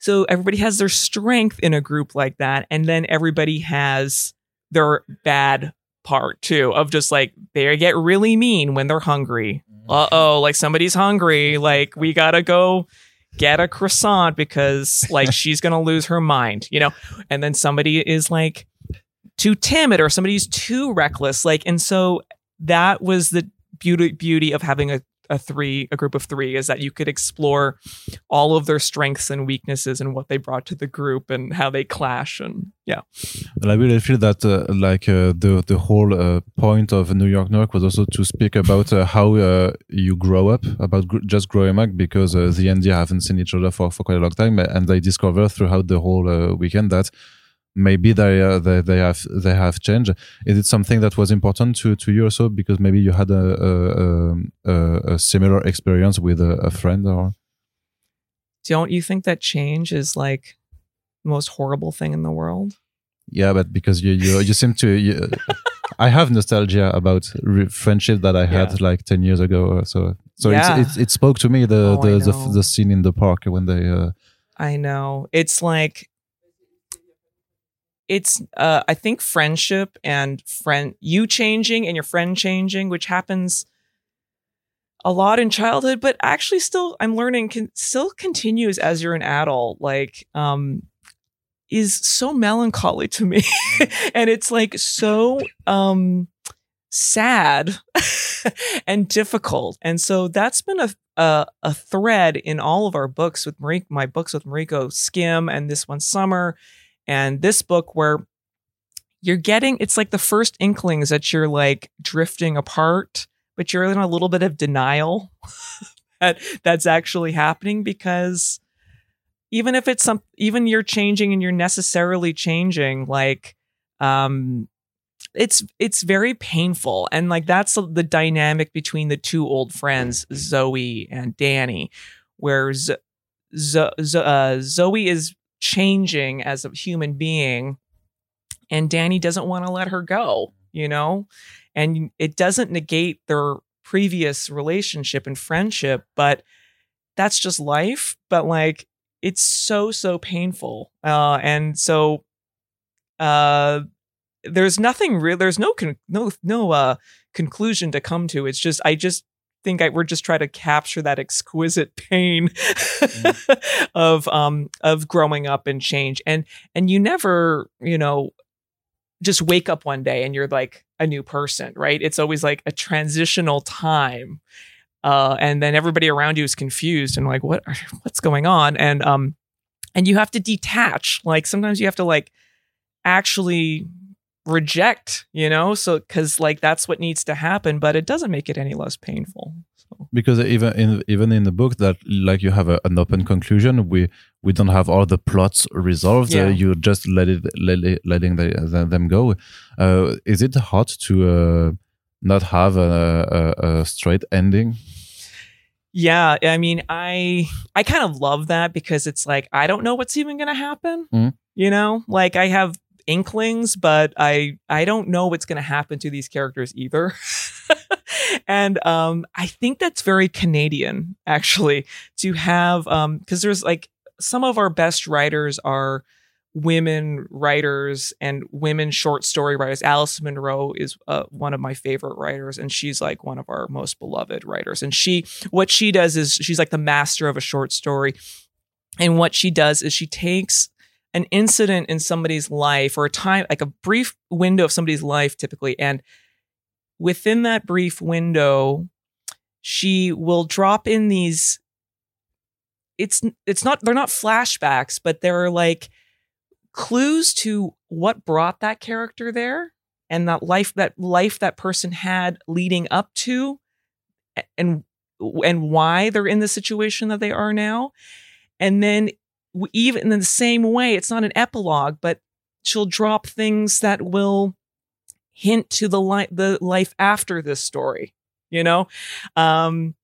so everybody has their strength in a group like that and then everybody has their bad part too of just like they get really mean when they're hungry. Mm-hmm. uh-oh like somebody's hungry. Like we gotta go get a croissant because like she's gonna lose her mind you know? And then somebody is like too timid or somebody's too reckless like and so that was the beauty beauty of having a, a three a group of three is that you could explore all of their strengths and weaknesses and what they brought to the group and how they clash and yeah. And I really feel that uh, like uh, the the whole uh, point of New York Nerk was also to speak about uh, how uh, you grow up, about gr- just growing up, because uh, the ND haven't seen each other for, for quite a long time, and they discover throughout the whole weekend that maybe they, uh, they they have they have changed. Is it something that was important to to you also because maybe you had a a, a, a similar experience with a, a friend or don't you think that change is like the most horrible thing in the world yeah, but because you you you seem to. You, I have nostalgia about re- friendship that I had Yeah. like ten years ago or so. So Yeah. it's, it's it spoke to me the Oh, the, the the scene in the park when they. Uh, I know. It's like it's uh I think friendship and friend you changing and your friend changing, which happens a lot in childhood, but actually still I'm learning can still continues as you're an adult. Like um is so melancholy to me. and it's like so um sad and difficult. And so that's been a, a a thread in all of our books with Marie, my books with Mariko Skim and this one Summer and this book where you're getting it's like the first inklings that you're like drifting apart, but you're in a little bit of denial that that's actually happening because even if it's some even you're changing and you're necessarily changing like um it's it's very painful. And like that's the dynamic between the two old friends zoe and danny where uh, zoe is changing as a human being and danny doesn't want to let her go you know? And it doesn't negate their previous relationship and friendship but that's just life. But like it's so so painful. Uh and so uh there's nothing real there's no con- no no uh conclusion to come to. It's just i just think I, we're just trying to capture that exquisite pain of um of growing up and change. And and you never you know just wake up one day and you're like a new person right? It's always like a transitional time uh and then everybody around you is confused and like what what's going on? And um and you have to detach. Like sometimes you have to like actually reject you know so because like that's what needs to happen but it doesn't make it any less painful so. because even in even in the book that like you have a, an open conclusion we we don't have all the plots resolved Yeah. uh, you just let it let it, letting the, the, them go uh, is it hard to uh, not have a, a, a straight ending yeah i mean i i kind of love that because it's like i don't know what's even gonna happen Mhm. you know like i have inklings but i i don't know what's gonna happen to these characters either and um i think that's very canadian actually to have um because there's like some of our best writers are women writers and women short story writers. Alice Munro is uh, one of my favorite writers, and she's like one of our most beloved writers. And she, what she does is she's like the master of a short story. And what she does is she takes an incident in somebody's life or a time, like a brief window of somebody's life typically. And within that brief window, she will drop in these it's it's not they're not flashbacks but they're like clues to what brought that character there and that life that life that person had leading up to and and why they're in the situation that they are now and then even in the same way it's not an epilogue but she'll drop things that will hint to the life the life after this story you know? Um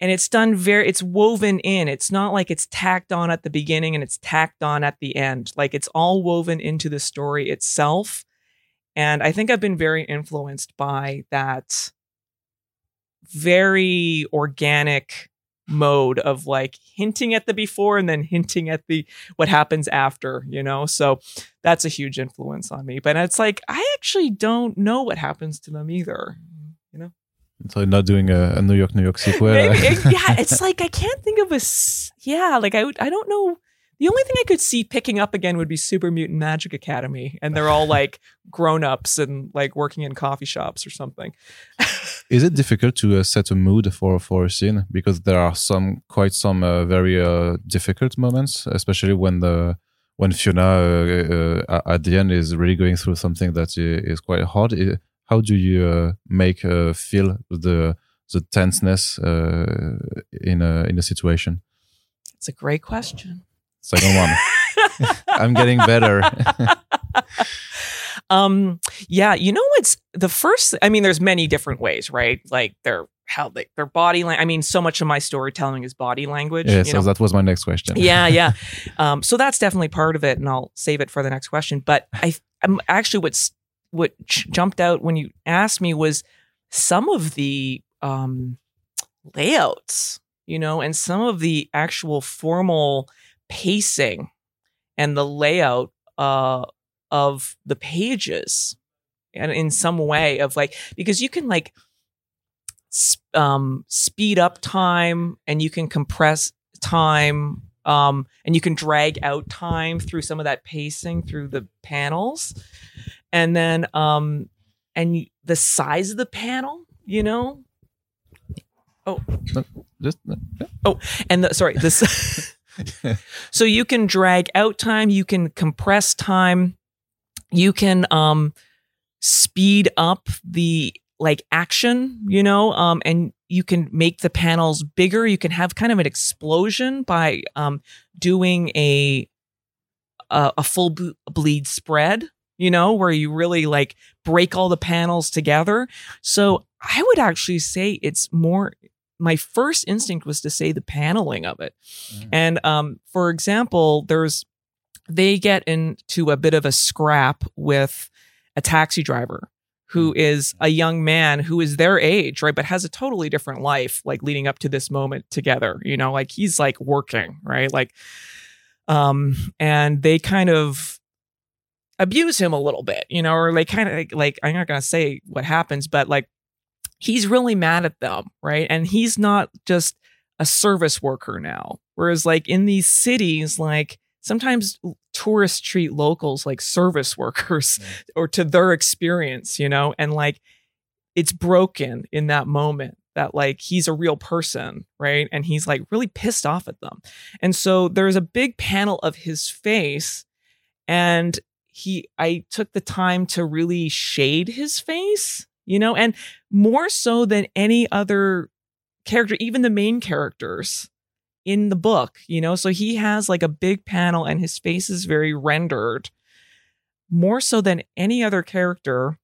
and it's done very it's woven in. It's not like it's tacked on at the beginning and it's tacked on at the end. Like it's all woven into the story itself. And i think i've been very influenced by that very organic mode of like hinting at the before and then hinting at the what happens after you know? So that's a huge influence on me but it's like i actually don't know what happens to them either you know? So not doing a, a new york new york sequel. Maybe, yeah it's like i can't think of a s- yeah like i i don't know the only thing i could see picking up again would be super mutant magic academy and they're all like grown-ups and like working in coffee shops or something. Is it difficult to uh, set a mood for for a scene? Because there are some quite some uh, very uh, difficult moments especially when the when fiona uh, uh, at the end is really going through something that is quite hard. How do you uh, make uh, feel the the tenseness uh, in a in a situation? It's a great question second one i'm getting better. Um yeah you know what's the first i mean there's many different ways right? Like their how they their body language. i mean so much of my storytelling is body language yeah so know? that was my next question. Yeah yeah. Um so that's definitely part of it and i'll save it for the next question. But i i'm actually what's what jumped out when you asked me was some of the um layouts you know and some of the actual formal pacing and the layout uh of the pages and in some way of like because you can like um speed up time and you can compress time um and you can drag out time through some of that pacing through the panels. And then um and the size of the panel you know? Oh, Just, oh, and the, sorry this so you can drag out time you can compress time you can um speed up the like action you know um and you can make the panels bigger. You can have kind of an explosion by um doing a a, a full ble- bleed spread you know where you really like break all the panels together. So i would actually say it's more my first instinct was to say the paneling of it and um, for example, there's they get into a bit of a scrap with a taxi driver who is a young man who is their age, right, but has a totally different life, like leading up to this moment together. You know, like he's like working, right, like, um, and they kind of abuse him a little bit, you know, or they kind of like, like I'm not gonna say what happens, but like he's really mad at them, right, and he's not just a service worker now. Whereas like in these cities, like sometimes tourists treat locals like service workers or to their experience, you know, and like it's broken in that moment that like he's a real person, right? And he's like really pissed off at them. And so there's a big panel of his face and he I took the time to really shade his face, you know, and more so than any other character, even the main characters in the book, you know? So he has like a big panel and his face is very rendered more so than any other character.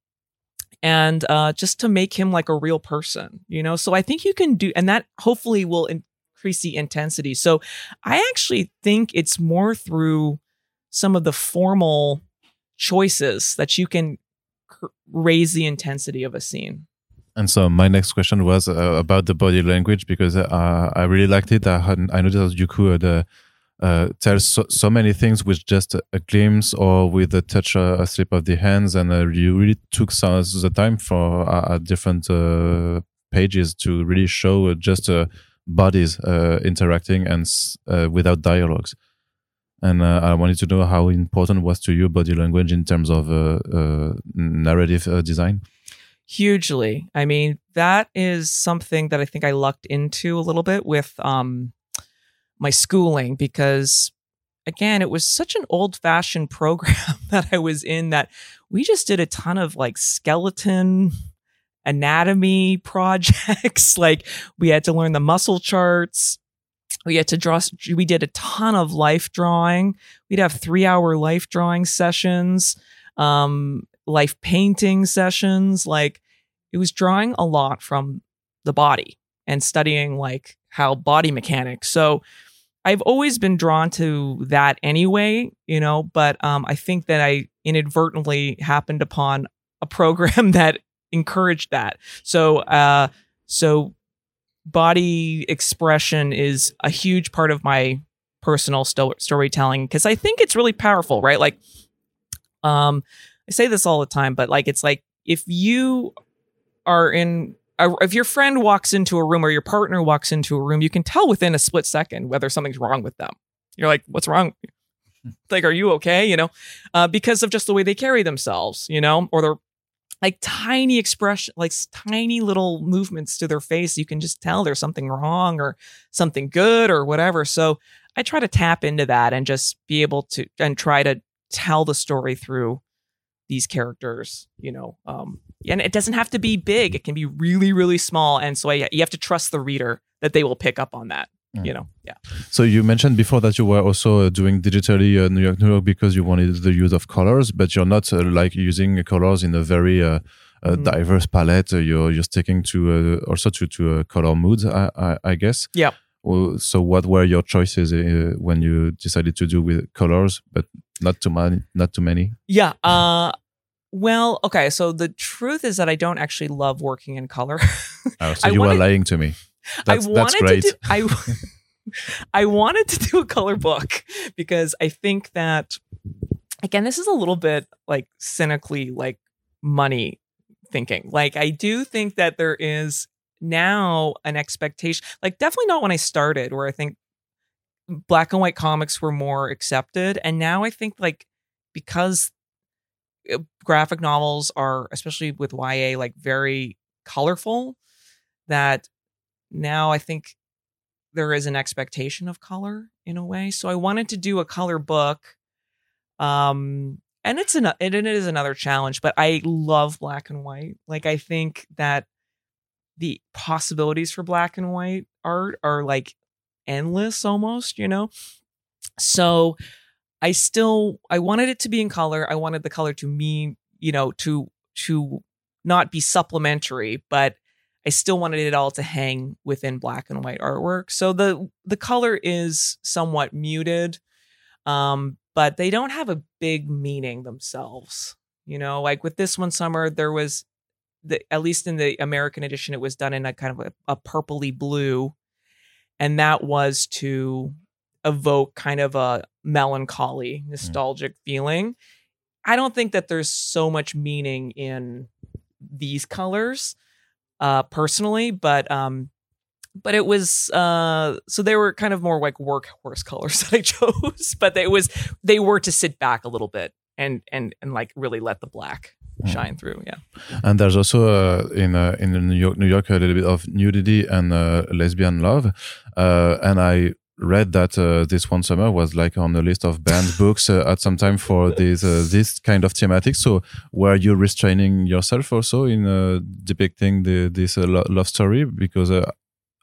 And uh, just to make him like a real person, you know? So I think you can do, and that hopefully will increase the intensity. So I actually think it's more through some of the formal choices that you can raise the intensity of a scene. And so my next question was uh, about the body language because uh, I really liked it. I had I noticed that you could uh, uh, tell so, so many things with just a, glimpse or with a touch, uh, a slip of the hands, and uh, you really took some the time for different pages to really show just bodies interacting and without dialogues. And uh, I wanted to know how important was to you body language in terms of uh, uh, narrative uh, design. hugely. I mean that is something that i think i lucked into a little bit with um my schooling because again it was such an old fashioned program that i was in that we just did a ton of like skeleton anatomy projects. Like we had to learn the muscle charts we had to draw we did a ton of life drawing. We'd have 3 hour life drawing sessions um life painting sessions like it was drawing a lot from the body and studying like how body mechanics. So i've always been drawn to that anyway you know but um, i think that i inadvertently happened upon a program that encouraged that. So uh, so body expression is a huge part of my personal sto- storytelling because I think it's really powerful, right? Like, um, I say this all the time, but like, it's like if you are in, a, if your friend walks into a room or your partner walks into a room, you can tell within a split second whether something's wrong with them. You're like, what's wrong? like, are you okay? You know, uh, because of just the way they carry themselves, you know, or they're like tiny expression, like tiny little movements to their face. You can just tell there's something wrong or something good or whatever. So I try to tap into that and just be able to and try to tell the story through these characters, you know. Um, and it doesn't have to be big; it can be really, really small. And so I, you have to trust the reader that they will pick up on that. Mm. You know, yeah. So you mentioned before that you were also uh, doing digitally uh, New York, New York because you wanted the use of colors, but you're not uh, like using colors in a very uh, mm. diverse palette. you're you're sticking to uh, also to to color moods, I, I, I guess. Yeah. Well, so what were your choices uh, when you decided to do with colors, but not too many? Not too many. Yeah. Uh, well, okay. So the truth is that I don't actually love working in color. oh, so you wanted, are lying to me. That's, I wanted. To do, I, I wanted to do a color book because I think that again, this is a little bit like cynically like money thinking. Like I do think that there is now an expectation, like definitely not when I started, where I think black and white comics were more accepted. And now I think like because uh, graphic novels are, especially with YA, like very colorful, that now I think there is an expectation of color in a way. So I wanted to do a color book. Um, and it's an it, it is another challenge, but I love black and white. Like I think that the possibilities for black and white art are like endless almost, you know? So I still I wanted it to be in color. I wanted the color to mean, you know, to to not be supplementary, but I still wanted it all to hang within black and white artwork. So the the color is somewhat muted. Um, but they don't have a big meaning themselves. You know, like with this one summer, there was the at least in the American edition, it was done in a kind of a, a purpley blue, and that was to evoke kind of a melancholy, mm. nostalgic mm. feeling. I don't think that there's so much meaning in these colors, uh, personally, but um, but it was uh, so they were kind of more like workhorse colors that I chose, but it was they were to sit back a little bit and and and like really let the black Mm. shine through. Yeah. And there's also uh, in uh, in New York, New York, a little bit of nudity and uh, lesbian love, uh, and I read that uh, this one summer was like on the list of banned books uh, at some time for this uh, this kind of thematic. So, were you restraining yourself also in uh, depicting the, this uh, love story? Because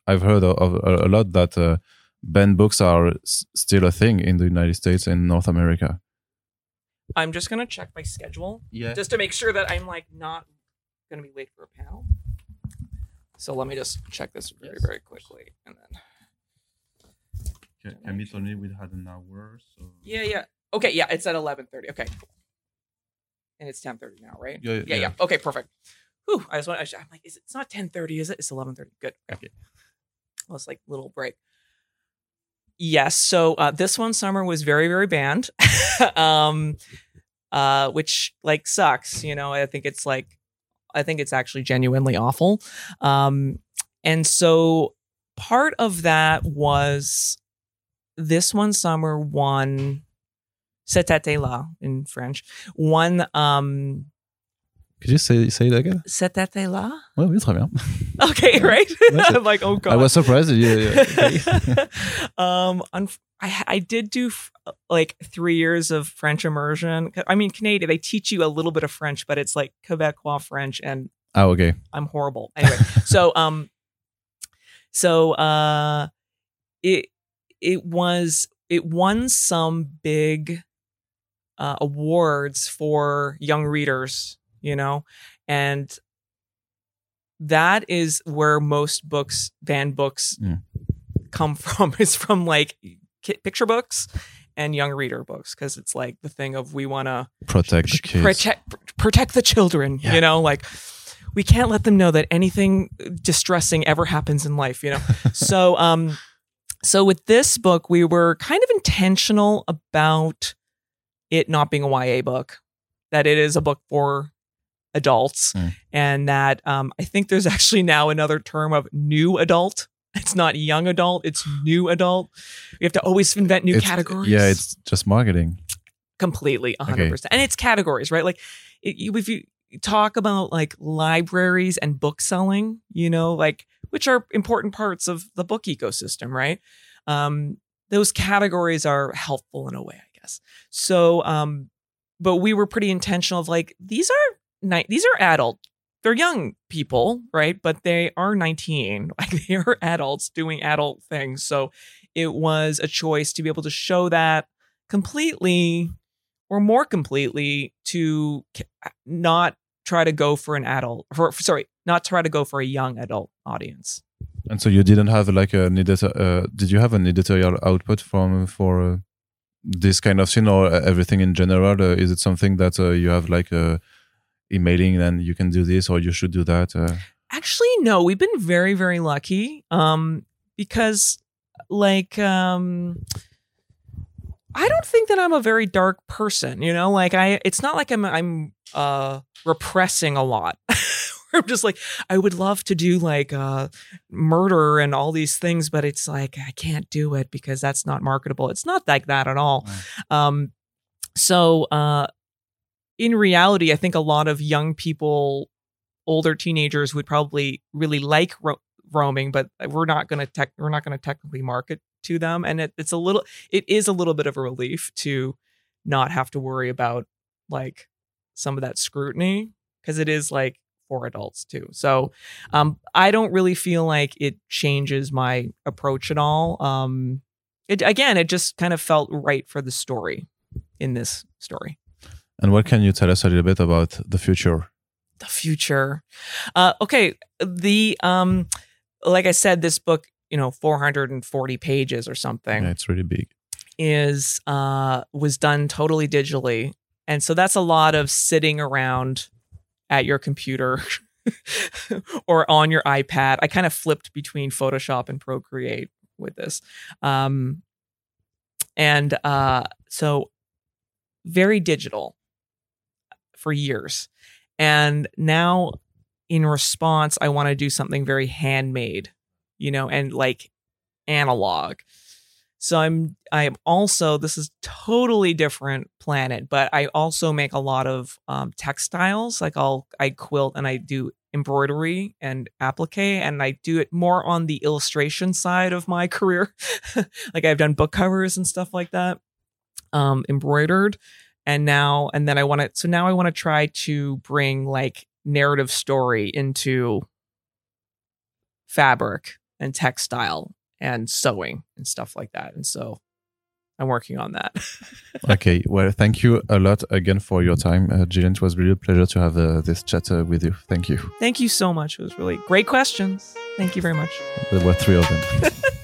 I've heard of, of, a lot that banned books are still a thing in the United States and North America. I'm just gonna check my schedule. Yeah. Just to make sure that I'm like not gonna be late for a panel. So let me just check this very, yes. very quickly and then Okay, Camille told me we had an hour, so Yeah, yeah. Okay, yeah, it's at eleven thirty. Okay. And it's ten thirty now, right? Yeah, yeah, yeah, yeah. Okay, perfect. Whew, I just want I'm like, is it, it's not ten thirty, is it? It's eleven thirty. Good. Okay. Well, it's like little break. Yes. So uh, this one summer was very, very banned, um, uh, which like sucks. You know, I think it's like, I think it's actually genuinely awful. Um, and so part of that was this one summer won Cet été là in French, won um, could you say say that again? Cet été là. Oui, oui, très bien. Okay, right. I'm like, oh god. I was surprised. Yeah, yeah. um, I I did do f- like three years of French immersion. I mean, Canadian they teach you a little bit of French, but it's like Quebecois French, and oh, okay. I'm horrible. Anyway, so um, so uh, it it was it won some big uh, awards for young readers you know? And that is where most books, banned books, yeah. come from, is from like picture books and young reader books because it's like the thing of we want to protect the kids. protect protect the children yeah. you know like we can't let them know that anything distressing ever happens in life, you know. so um so with this book, we were kind of intentional about it not being a YA book, that it is a book for adults, mm. and that um, I think there's actually now another term of new adult. It's not young adult; it's new adult. We have to always invent new it's, categories. Yeah, it's just marketing. Completely, hundred okay. percent, and it's categories, right? Like it, if you talk about like libraries and book selling, you know, like which are important parts of the book ecosystem, right? Um, those categories are helpful in a way, I guess. So, um, but we were pretty intentional of like these are ni- these are adult, they're young people, right? But they are 19, like they are adults doing adult things. So it was a choice to be able to show that completely or more completely to not try to go for an adult for sorry not try to go for a young adult audience and so you didn't have like an editor uh, did you have an editorial output from for uh, this kind of scene or everything in general uh, is it something that uh, you have like uh, emailing and you can do this or you should do that uh? actually no we've been very very lucky um because like um I don't think that I'm a very dark person, you know? Like I it's not like I'm I'm uh repressing a lot. I'm just like I would love to do like uh murder and all these things but it's like I can't do it because that's not marketable. It's not like that at all. Um so uh in reality I think a lot of young people older teenagers would probably really like ro- roaming but we're not going to tech we're not going to technically market to them and it, it's a little it is a little bit of a relief to not have to worry about like some of that scrutiny because it is like for adults too so um i don't really feel like it changes my approach at all um it again it just kind of felt right for the story in this story and what can you tell us a little bit about the future the future uh okay the um like i said this book you know 440 pages or something. Yeah, it's really big. Is uh was done totally digitally. And so that's a lot of sitting around at your computer or on your iPad. I kind of flipped between Photoshop and Procreate with this. Um and uh so very digital for years. And now in response, I want to do something very handmade you know, and like analog. So I'm I'm also this is totally different planet, but I also make a lot of um, textiles. Like I'll I quilt and I do embroidery and applique, and I do it more on the illustration side of my career. like I've done book covers and stuff like that, um, embroidered, and now and then I want to. So now I want to try to bring like narrative story into fabric and textile and sewing and stuff like that. And so I'm working on that. okay. Well, thank you a lot again for your time, uh, Jillian. It was really a pleasure to have uh, this chat uh, with you. Thank you. Thank you so much. It was really great questions. Thank you very much. There were three of them.